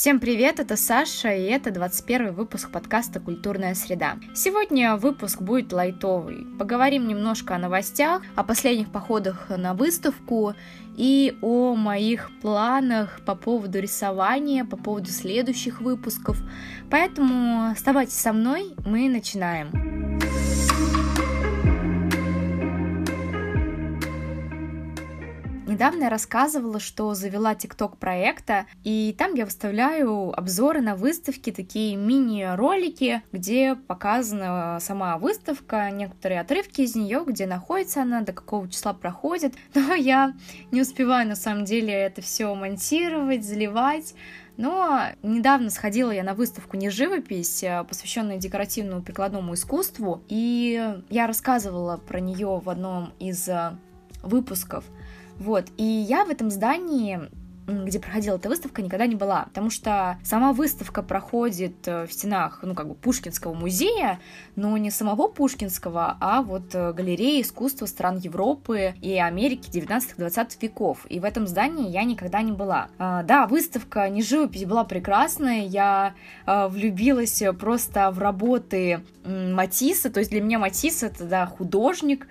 Всем привет, это Саша, и это 21 выпуск подкаста «Культурная среда». Сегодня выпуск будет лайтовый. Поговорим немножко о новостях, о последних походах на выставку и о моих планах по поводу рисования, по поводу следующих выпусков. Поэтому оставайтесь со мной, мы начинаем. Недавно я рассказывала, что завела TikTok проекта, и там я выставляю обзоры на выставки, такие мини-ролики, где показана сама выставка, некоторые отрывки из нее, где находится она, до какого числа проходит. Но я не успеваю на самом деле это все монтировать, заливать. Но недавно сходила я на выставку «Не живопись», э, посвященную декоративному прикладному искусству, и я рассказывала про нее в одном из э, выпусков. Вот, и я в этом здании где проходила эта выставка, никогда не была, потому что сама выставка проходит э, в стенах, ну, как бы, Пушкинского музея, но не самого Пушкинского, а вот э, галереи искусства стран Европы и Америки 19-20 веков, и в этом здании я никогда не была. А, да, выставка «Не живопись» была прекрасная, я а, влюбилась просто в работы Матисса, то есть для меня Матисс это, да, художник,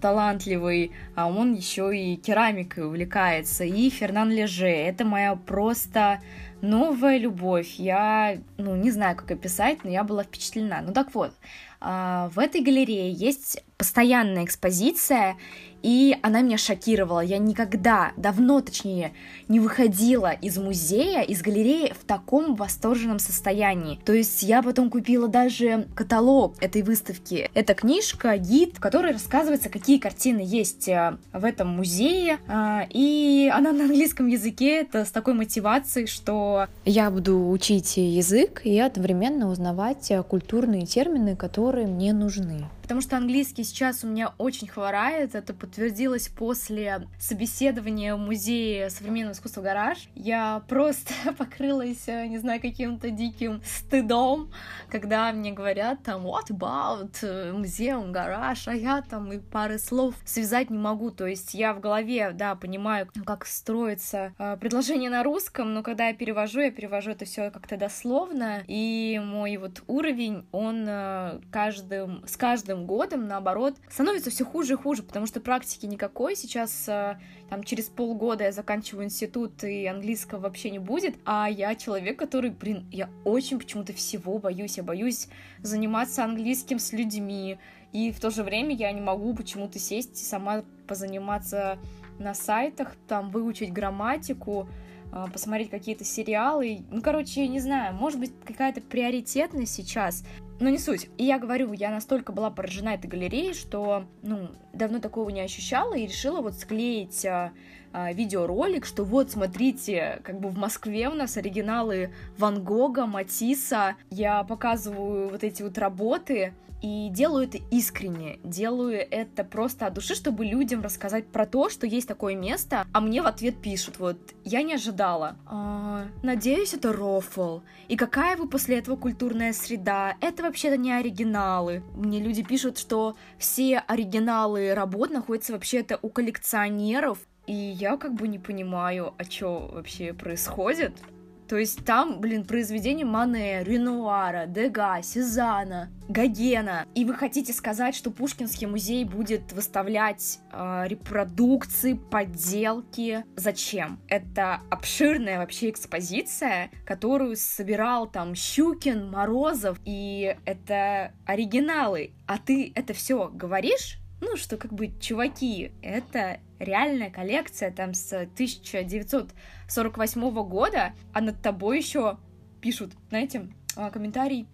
талантливый, а он еще и керамикой увлекается, и Фернан Леже, это моя просто новая любовь, я, ну, не знаю, как описать, но я была впечатлена. Ну так вот, а, в этой галерее есть постоянная экспозиция, и она меня шокировала. Я никогда, давно точнее, не выходила из музея, из галереи в таком восторженном состоянии. То есть я потом купила даже каталог этой выставки. Это книжка, гид, в которой рассказывается, какие картины есть э, в этом музее. А, и она на английском языке, это с такой мотивацией, что я буду учить язык и одновременно узнавать э, культурные термины, которые мне нужны потому что английский сейчас у меня очень хворает. Это подтвердилось после собеседования в Музее современного искусства «Гараж». Я просто покрылась, э, не знаю, каким-то диким стыдом, когда мне говорят там «What about э, музеум «Гараж», а я там и пары слов связать не могу. То есть я в голове, да, понимаю, как строится э, предложение на русском, но когда я перевожу, я перевожу это все как-то дословно, и мой вот уровень, он каждым, с каждым каждым годом, наоборот, становится все хуже и хуже, потому что практики никакой. Сейчас, э, там, через полгода я заканчиваю институт, и английского вообще не будет. А я человек, который, блин, я очень почему-то всего боюсь. Я боюсь заниматься английским с людьми. И в то же время я не могу почему-то сесть и сама позаниматься на сайтах, там, выучить грамматику, посмотреть какие-то сериалы. Ну, короче, я не знаю, может быть, какая-то приоритетность сейчас но не суть. И я говорю, я настолько была поражена этой галереей, что, ну, давно такого не ощущала и решила вот склеить а, а, видеоролик, что вот, смотрите, как бы в Москве у нас оригиналы Ван Гога, Матисса. Я показываю вот эти вот работы, и делаю это искренне, делаю это просто от души, чтобы людям рассказать про то, что есть такое место, а мне в ответ пишут, вот, я не ожидала. А, надеюсь, это рофл. И какая вы после этого культурная среда? Это вообще-то не оригиналы. Мне люди пишут, что все оригиналы работ находятся вообще-то у коллекционеров, и я как бы не понимаю, а что вообще происходит. То есть там, блин, произведения Мане, Ренуара, Дега, Сезана, Гогена. И вы хотите сказать, что Пушкинский музей будет выставлять э, репродукции, подделки? Зачем? Это обширная вообще экспозиция, которую собирал там Щукин, Морозов, и это оригиналы. А ты это все говоришь? ну, что как бы, чуваки, это реальная коллекция там с 1948 года, а над тобой еще пишут, знаете, а, комментарий,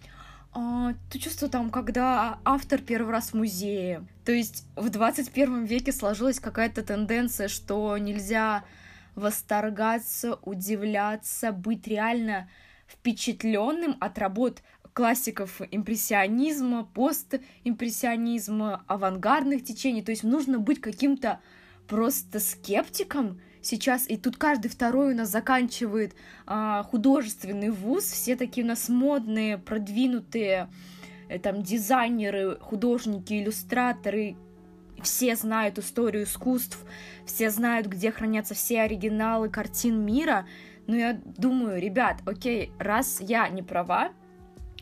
а, ты чувство там, когда автор первый раз в музее. То есть в 21 веке сложилась какая-то тенденция, что нельзя восторгаться, удивляться, быть реально впечатленным от работ классиков импрессионизма, постимпрессионизма, авангардных течений. То есть нужно быть каким-то просто скептиком сейчас. И тут каждый второй у нас заканчивает а, художественный вуз. Все такие у нас модные, продвинутые э, там дизайнеры, художники, иллюстраторы, все знают историю искусств, все знают, где хранятся все оригиналы картин мира, Но я думаю, ребят, окей, раз я не права,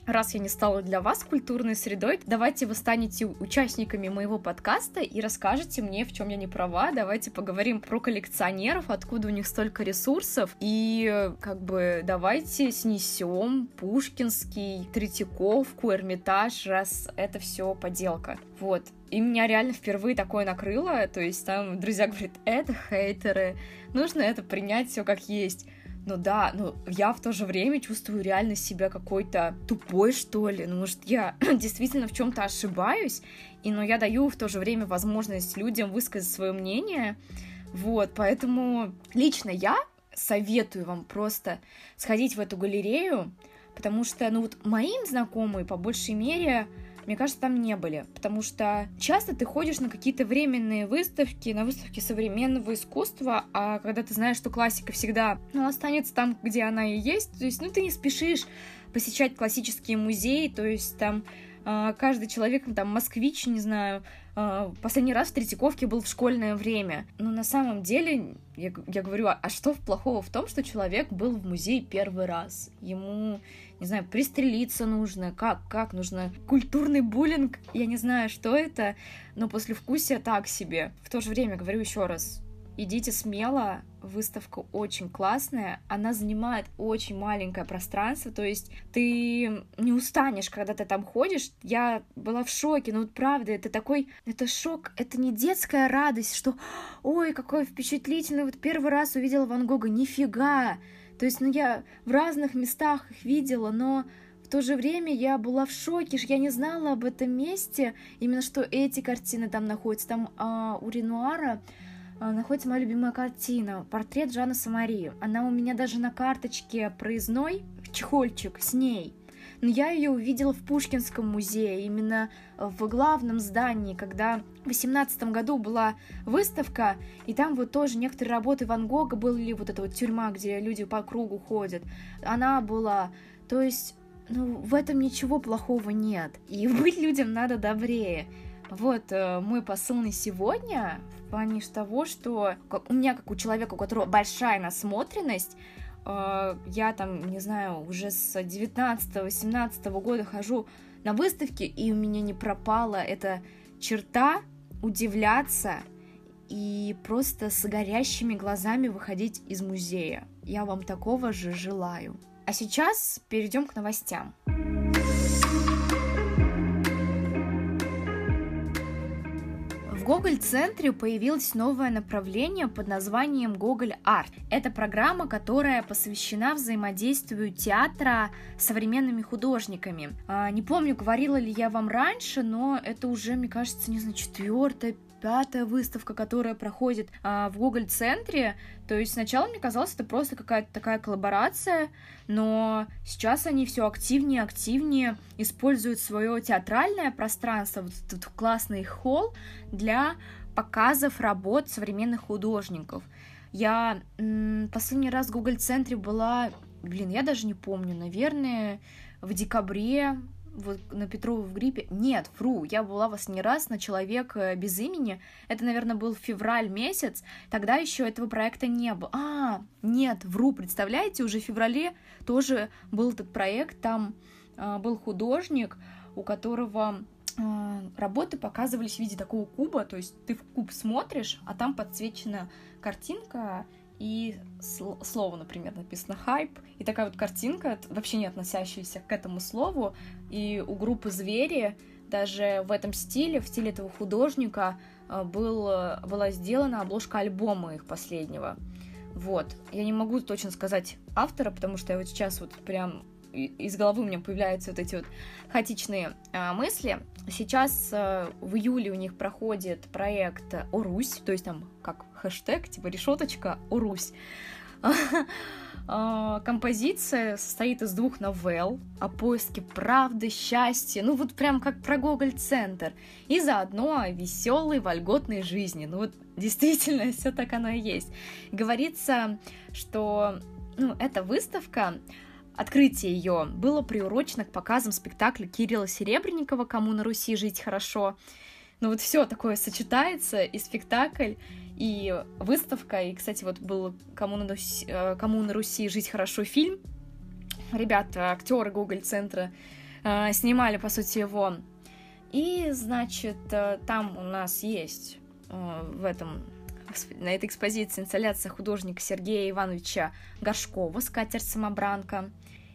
раз я не стала для вас культурной средой, давайте вы станете участниками моего подкаста и расскажете мне, в чем я не права. Давайте поговорим про коллекционеров, откуда у них столько ресурсов. И как бы давайте снесем Пушкинский, Третьяковку, Эрмитаж, раз это все поделка. Вот. И меня реально впервые такое накрыло, то есть там друзья говорят, это хейтеры, нужно это принять все как есть. Ну да, ну я в то же время чувствую реально себя какой-то тупой, что ли. Ну, может, я действительно в чем-то ошибаюсь, и но я даю в то же время возможность людям высказать свое мнение. Вот, поэтому лично я советую вам просто сходить в эту галерею, потому что, ну вот, моим знакомые, по большей мере, мне кажется, там не были, потому что часто ты ходишь на какие-то временные выставки, на выставки современного искусства, а когда ты знаешь, что классика всегда ну, останется там, где она и есть, то есть, ну, ты не спешишь посещать классические музеи, то есть там а, каждый человек, там, москвич, не знаю, а, последний раз в Третьяковке был в школьное время. Но на самом деле, я, я говорю, а, а что плохого в том, что человек был в музее первый раз? Ему, не знаю, пристрелиться нужно, как, как нужно, культурный буллинг, я не знаю, что это, но после вкусия так себе. В то же время, говорю еще раз, идите смело, выставка очень классная, она занимает очень маленькое пространство, то есть ты не устанешь, когда ты там ходишь. Я была в шоке, ну вот правда, это такой, это шок, это не детская радость, что, ой, какой впечатлительный, вот первый раз увидела Ван Гога, нифига. То есть, ну я в разных местах их видела, но в то же время я была в шоке, я не знала об этом месте, именно что эти картины там находятся. Там а, у Ренуара а, находится моя любимая картина «Портрет Жанна Самари». Она у меня даже на карточке проездной, чехольчик с ней. Но я ее увидела в Пушкинском музее, именно в главном здании, когда в 18 году была выставка, и там вот тоже некоторые работы Ван Гога были, вот эта вот тюрьма, где люди по кругу ходят, она была. То есть, ну, в этом ничего плохого нет. И быть людям надо добрее. Вот э, мой посыл на сегодня в плане того, что у меня, как у человека, у которого большая насмотренность, я там, не знаю, уже с 19-18 года хожу на выставки, и у меня не пропала эта черта удивляться и просто с горящими глазами выходить из музея. Я вам такого же желаю. А сейчас перейдем к новостям. Гоголь-центре появилось новое направление под названием Гоголь Арт. Это программа, которая посвящена взаимодействию театра с современными художниками. А, не помню, говорила ли я вам раньше, но это уже, мне кажется, не знаю, четвертая, пятая выставка, которая проходит а, в Google центре То есть сначала мне казалось, это просто какая-то такая коллаборация, но сейчас они все активнее активнее используют свое театральное пространство, вот этот классный холл для показов работ современных художников. Я последний раз в Google центре была, блин, я даже не помню, наверное, в декабре вот на Петрову в гриппе. Нет, вру, я была вас не раз на «Человек э, без имени». Это, наверное, был февраль месяц. Тогда еще этого проекта не было. А, нет, вру, представляете, уже в феврале тоже был этот проект. Там э, был художник, у которого э, работы показывались в виде такого куба, то есть ты в куб смотришь, а там подсвечена картинка, и слово, например, написано «хайп», и такая вот картинка, вообще не относящаяся к этому слову, и у группы «Звери» даже в этом стиле, в стиле этого художника э, был, была сделана обложка альбома их последнего. Вот. Я не могу точно сказать автора, потому что я вот сейчас вот прям из головы у меня появляются вот эти вот хаотичные а, мысли. Сейчас а, в июле у них проходит проект «Орусь», то есть там как хэштег, типа решеточка «Орусь». А, композиция состоит из двух новелл о поиске правды, счастья, ну вот прям как про Гоголь-центр, и заодно о веселой, вольготной жизни. Ну вот действительно все так оно и есть. Говорится, что ну, эта выставка Открытие ее было приурочено к показам спектакля Кирилла Серебренникова «Кому на Руси жить хорошо». Ну вот все такое сочетается, и спектакль, и выставка, и, кстати, вот был «Кому на Руси, э, Кому на Руси жить хорошо» фильм, ребята, актеры Google центра э, снимали, по сути, его. И, значит, э, там у нас есть в этом на этой экспозиции инсталляция художника Сергея Ивановича Горшкова «Скатерть-самобранка».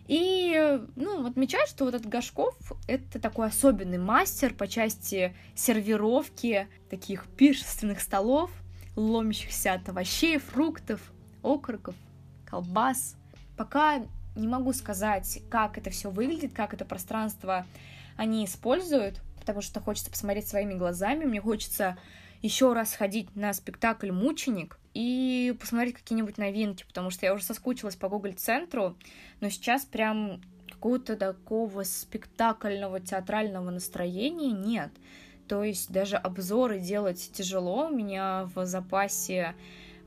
И, ну, отмечаю, что вот этот Горшков — это такой особенный мастер по части сервировки таких пиршественных столов, ломящихся от овощей, фруктов, окороков, колбас. Пока не могу сказать, как это все выглядит, как это пространство они используют, потому что хочется посмотреть своими глазами, мне хочется еще раз ходить на спектакль «Мученик» и посмотреть какие-нибудь новинки, потому что я уже соскучилась по Google-центру, но сейчас прям какого-то такого спектакльного театрального настроения нет. То есть даже обзоры делать тяжело. У меня в запасе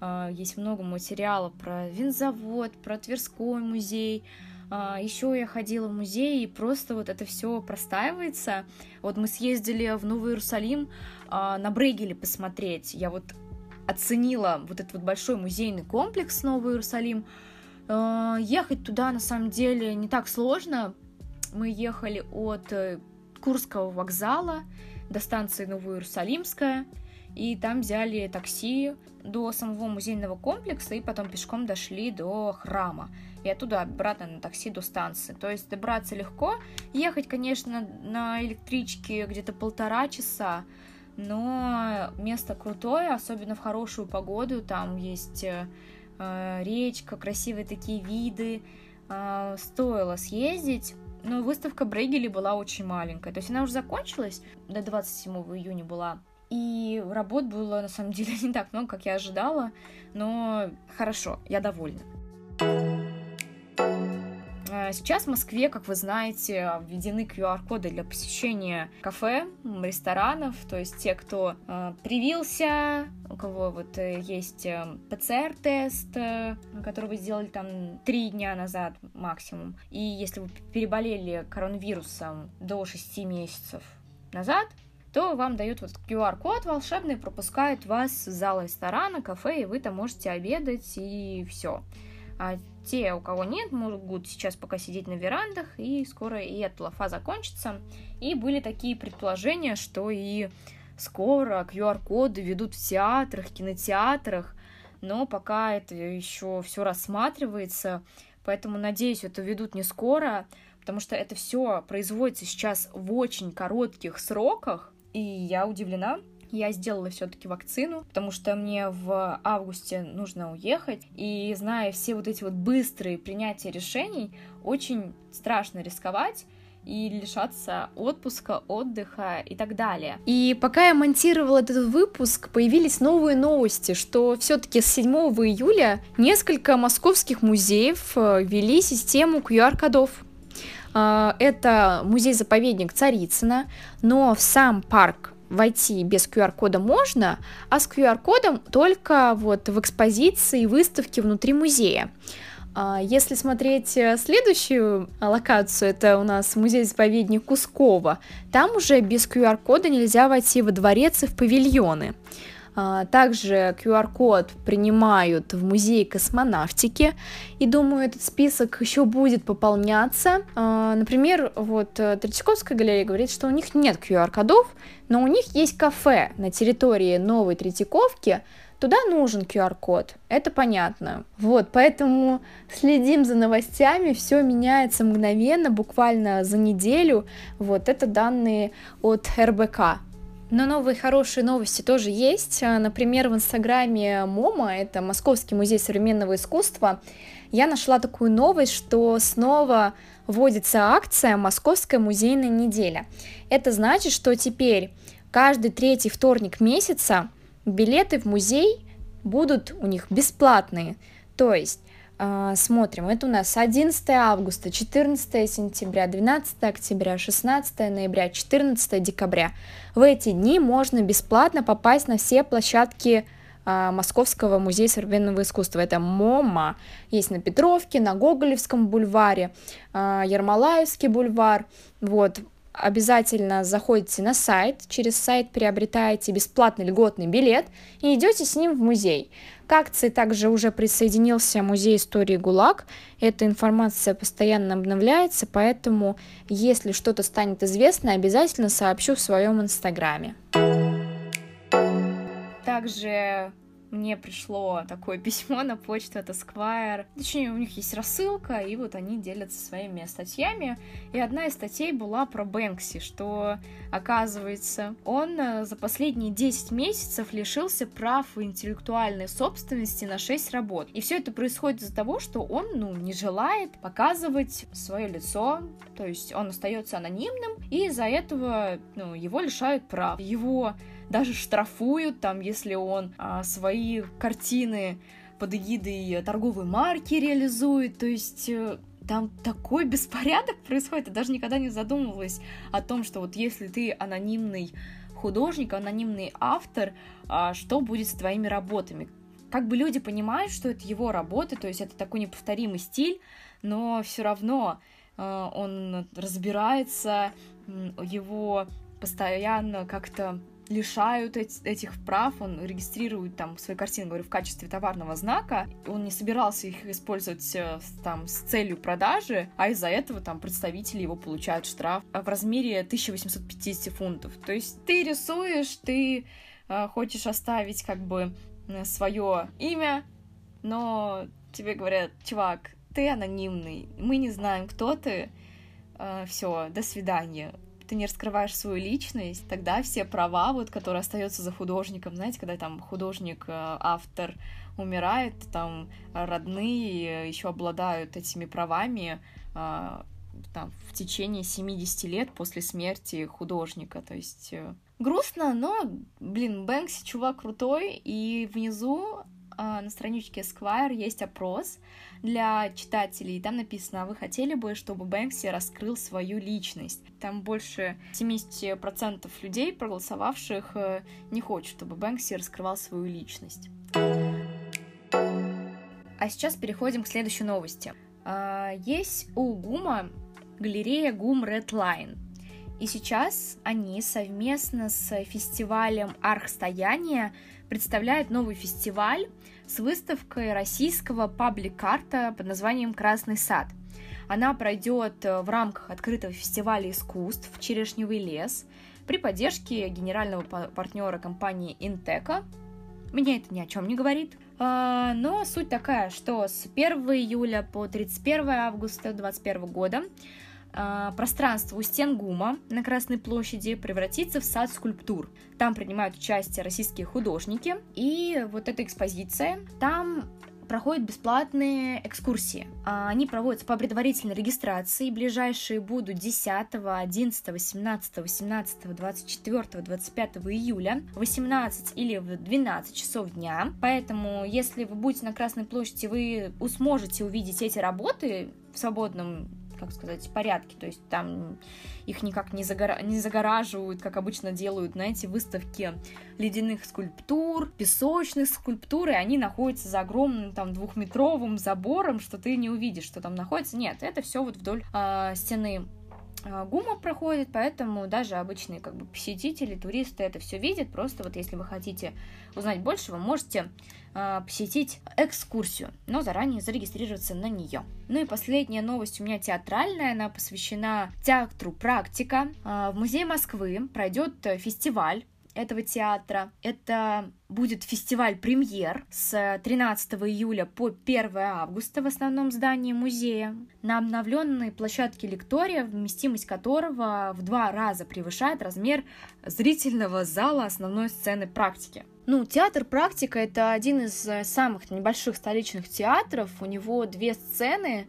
э, есть много материала про винзавод, про Тверской музей, а, Еще я ходила в музей, и просто вот это все простаивается. Вот мы съездили в Новый Иерусалим а, на Брейгеле посмотреть. Я вот оценила вот этот вот большой музейный комплекс Новый Иерусалим. А, ехать туда на самом деле не так сложно. Мы ехали от э, Курского вокзала до станции Новоиерусалимская и там взяли такси до самого музейного комплекса, и потом пешком дошли до храма, и оттуда обратно на такси до станции. То есть добраться легко, ехать, конечно, на электричке где-то полтора часа, но место крутое, особенно в хорошую погоду, там есть э, речка, красивые такие виды, э, стоило съездить. Но выставка Брейгели была очень маленькая, то есть она уже закончилась, до 27 июня была, и работ было, на самом деле, не так много, как я ожидала, но хорошо, я довольна. А, сейчас в Москве, как вы знаете, введены QR-коды для посещения кафе, ресторанов, то есть те, кто э, привился, у кого вот э, есть э, ПЦР-тест, э, который вы сделали там три дня назад максимум, и если вы переболели коронавирусом до 6 месяцев назад, то вам дают вот QR-код волшебный, пропускают вас в зал ресторана, кафе, и вы там можете обедать, и все. А те, у кого нет, могут сейчас пока сидеть на верандах, и скоро и эта лафа закончится. И были такие предположения, что и скоро QR-коды ведут в театрах, кинотеатрах, но пока это еще все рассматривается, поэтому, надеюсь, это ведут не скоро, потому что это все производится сейчас в очень коротких сроках, и я удивлена, я сделала все-таки вакцину, потому что мне в августе нужно уехать. И зная все вот эти вот быстрые принятия решений, очень страшно рисковать и лишаться отпуска, отдыха и так далее. И пока я монтировала этот выпуск, появились новые новости, что все-таки с 7 июля несколько московских музеев э, ввели систему QR-кодов. А, это музей-заповедник Царицына, но в сам парк войти без QR-кода можно, а с QR-кодом только вот в экспозиции и выставке внутри музея. А, если смотреть э, следующую локацию, это у нас музей-заповедник Кускова, там уже без QR-кода нельзя войти во дворец и в павильоны. А, также QR-код принимают в музее космонавтики, и думаю, этот список еще будет пополняться. А, например, вот э, Третьяковская галерея говорит, что у них нет QR-кодов, но у них есть кафе на территории Новой Третьяковки, Туда нужен QR-код, это понятно. Вот, поэтому следим за новостями, все меняется мгновенно, буквально за неделю. Вот, это данные от РБК. Но новые хорошие новости тоже есть. А, например, в инстаграме MMOMA, это Московский музей современного искусства, я нашла такую новость, что снова вводится акция «Московская музейная неделя». Это значит, что теперь каждый третий вторник месяца билеты в музей будут у них бесплатные. То есть смотрим, это у нас 11 августа, 14 сентября, 12 октября, 16 ноября, 14 декабря. В эти дни можно бесплатно попасть на все площадки а, Московского музея современного искусства. Это МОМА, есть на Петровке, на Гоголевском бульваре, а, Ермолаевский бульвар. Вот. обязательно заходите на сайт, через сайт приобретаете бесплатный льготный билет и идете с ним в музей. К акции также уже присоединился Музей истории ГУЛАГ. Эта информация постоянно обновляется, поэтому, если что-то станет известно, обязательно сообщу в своем инстаграме. Также мне пришло такое письмо на почту от Esquire. Точнее, у них есть рассылка, и вот они делятся своими статьями. И одна из статей была про Бэнкси, что, оказывается, он э, за последние 10 месяцев лишился прав интеллектуальной собственности на 6 работ. И все это происходит из-за того, что он, ну, не желает показывать свое лицо, то есть он остается анонимным, и из-за этого, ну, его лишают прав. Его даже штрафуют, там, если он а, свои картины под эгидой торговой марки реализует, то есть э, там такой беспорядок происходит, я даже никогда не задумывалась о том, что вот если ты анонимный художник, анонимный автор, а, что будет с твоими работами? Как бы люди понимают, что это его работа, то есть это такой неповторимый стиль, но все равно э, он разбирается, его постоянно как-то лишают этих прав, он регистрирует там свои картины, говорю, в качестве товарного знака, он не собирался их использовать э, там с целью продажи, а из-за этого там представители его получают штраф в размере 1850 фунтов. То есть ты рисуешь, ты э, хочешь оставить как бы э, свое имя, но тебе говорят, чувак, ты анонимный, мы не знаем, кто ты, э, все, до свидания ты не раскрываешь свою личность, тогда все права, вот, которые остаются за художником, знаете, когда там художник, э, автор умирает, там родные еще обладают этими правами э, там, в течение 70 лет после смерти художника, то есть э, грустно, но, блин, Бэнкси чувак крутой, и внизу на страничке Esquire есть опрос, для читателей. Там написано, а вы хотели бы, чтобы Бэнкси раскрыл свою личность? Там больше 70% людей, проголосовавших, э, не хочет, чтобы Бэнкси раскрывал свою личность. А сейчас переходим к следующей новости. А, есть у ГУМа галерея ГУМ Red Line. И сейчас они совместно с фестивалем Архстояние представляют новый фестиваль, с выставкой российского паблик-арта под названием «Красный сад». Она пройдет э, в рамках открытого фестиваля искусств «Черешневый лес» при поддержке генерального партнера компании Интека. Меня это ни о чем не говорит. А, но суть такая, что с 1 июля по 31 августа 2021 года а, пространство у стен ГУМа на Красной площади превратится в сад скульптур. Там принимают участие российские художники, и вот эта экспозиция, там проходят бесплатные экскурсии. А, они проводятся по предварительной регистрации. Ближайшие будут 10, 11, 18, 18, 24, 25 июля в 18 или в 12 часов дня. Поэтому, если вы будете на Красной площади, вы сможете увидеть эти работы в свободном как сказать, порядке, то есть там их никак не, загора... не загораживают, как обычно делают на эти выставки ледяных скульптур, песочных скульптур, и они находятся за огромным там двухметровым забором, что ты не увидишь, что там находится. Нет, это все вот вдоль э, стены ГУМа проходит, поэтому даже обычные как бы посетители, туристы это все видят. Просто вот если вы хотите узнать больше, вы можете э, посетить экскурсию, но заранее зарегистрироваться на нее. Ну и последняя новость у меня театральная, она посвящена театру «Практика». Э, в Музее Москвы пройдет фестиваль этого театра. Это будет фестиваль премьер с 13 июля по 1 августа в основном здании музея. На обновленной площадке лектория, вместимость которого в два раза превышает размер зрительного зала основной сцены практики. Ну, театр «Практика» — это один из самых небольших столичных театров. У него две сцены,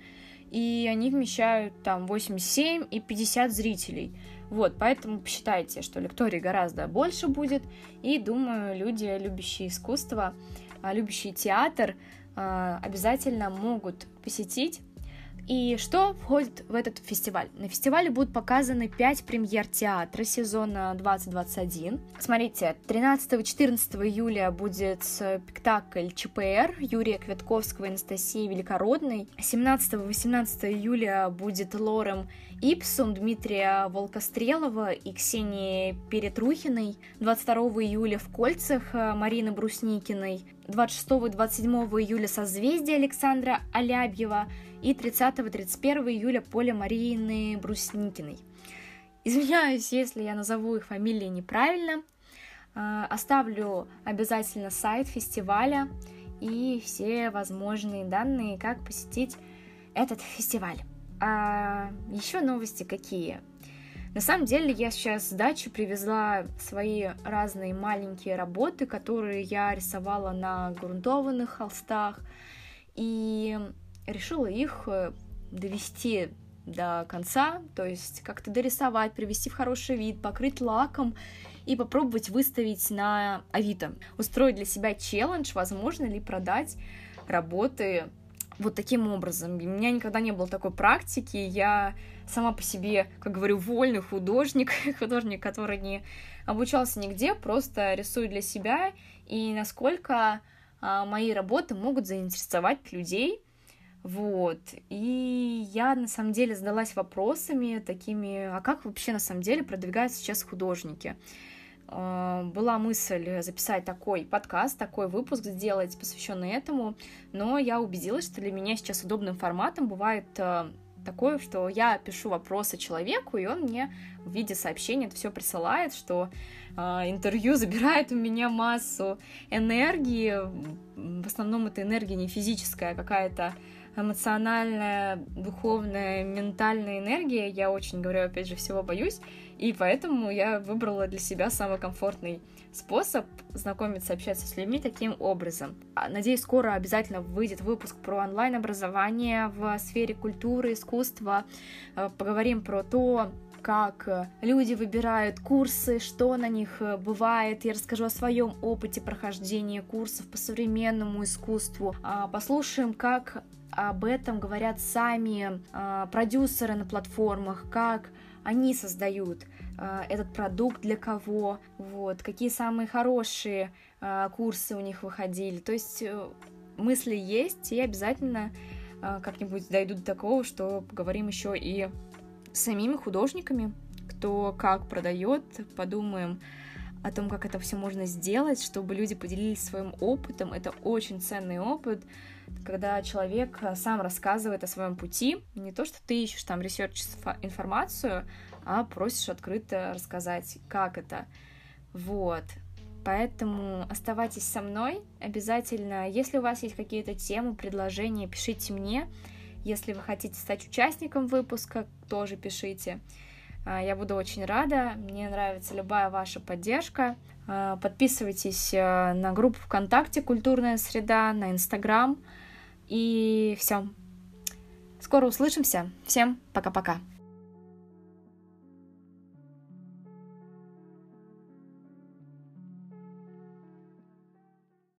и они вмещают там 87 и 50 зрителей. Вот, поэтому посчитайте, что лекторий гораздо больше будет, и думаю, люди, любящие искусство, а, любящие театр, а, обязательно могут посетить. И что входит в этот фестиваль? На фестивале будут показаны 5 премьер театра сезона 2021. Смотрите, 13-14 июля будет спектакль ЧПР Юрия Квятковского и Анастасии Великородной. 17-18 июля будет Лорем Ипсум Дмитрия Волкострелова и Ксении Перетрухиной. 22 июля в Кольцах Марины Брусникиной. 26 и 27 июля «Созвездие» Александра Алябьева и 30-31 июля «Поле Марины Брусникиной». Извиняюсь, если я назову их фамилии неправильно. А, оставлю обязательно сайт фестиваля и все возможные данные, как посетить этот фестиваль. А еще новости какие? На самом деле я сейчас с дачи привезла свои разные маленькие работы, которые я рисовала на грунтованных холстах, и решила их э, довести до конца, то есть как-то дорисовать, привести в хороший вид, покрыть лаком и попробовать выставить на Авито. Устроить для себя челлендж, возможно ли продать работы вот таким образом. У меня никогда не было такой практики, я сама по себе, как говорю, вольный художник, художник, который не обучался нигде, просто рисую для себя, и насколько а, мои работы могут заинтересовать людей, вот. И я на самом деле задалась вопросами такими, а как вообще на самом деле продвигаются сейчас художники? А, была мысль записать такой подкаст, такой выпуск сделать, посвященный этому, но я убедилась, что для меня сейчас удобным форматом бывает а, такое, что я пишу вопросы человеку, и он мне в виде сообщения это все присылает, что э, интервью забирает у меня массу энергии. В основном это энергия не физическая, а какая-то эмоциональная, духовная, ментальная энергия. Я очень, говорю, опять же, всего боюсь. И поэтому я выбрала для себя самый комфортный способ знакомиться, общаться с людьми таким образом. А, надеюсь, скоро обязательно выйдет выпуск про онлайн-образование в сфере культуры, искусства. Э, поговорим про то, как люди выбирают курсы, что на них э, бывает. Я расскажу о своем опыте прохождения курсов по современному искусству. А, послушаем, как об этом говорят сами продюсеры на платформах, как они создают э, этот продукт для кого, вот, какие самые хорошие э, курсы у них выходили. То есть э, мысли есть, и обязательно э, как-нибудь дойдут до такого, что поговорим еще и с самими художниками, кто как продает, подумаем о том, как это все можно сделать, чтобы люди поделились своим опытом. Это очень ценный опыт, когда человек э, сам рассказывает о своем пути, не то, что ты ищешь там research информацию, а просишь открыто рассказать, как это. Вот. Поэтому оставайтесь со мной обязательно. Если у вас есть какие-то темы, предложения, пишите мне. Если вы хотите стать участником выпуска, тоже пишите. А, я буду очень рада. Мне нравится любая ваша поддержка. А, подписывайтесь э, на группу ВКонтакте «Культурная среда», на Инстаграм. И все. Скоро услышимся. Всем пока-пока.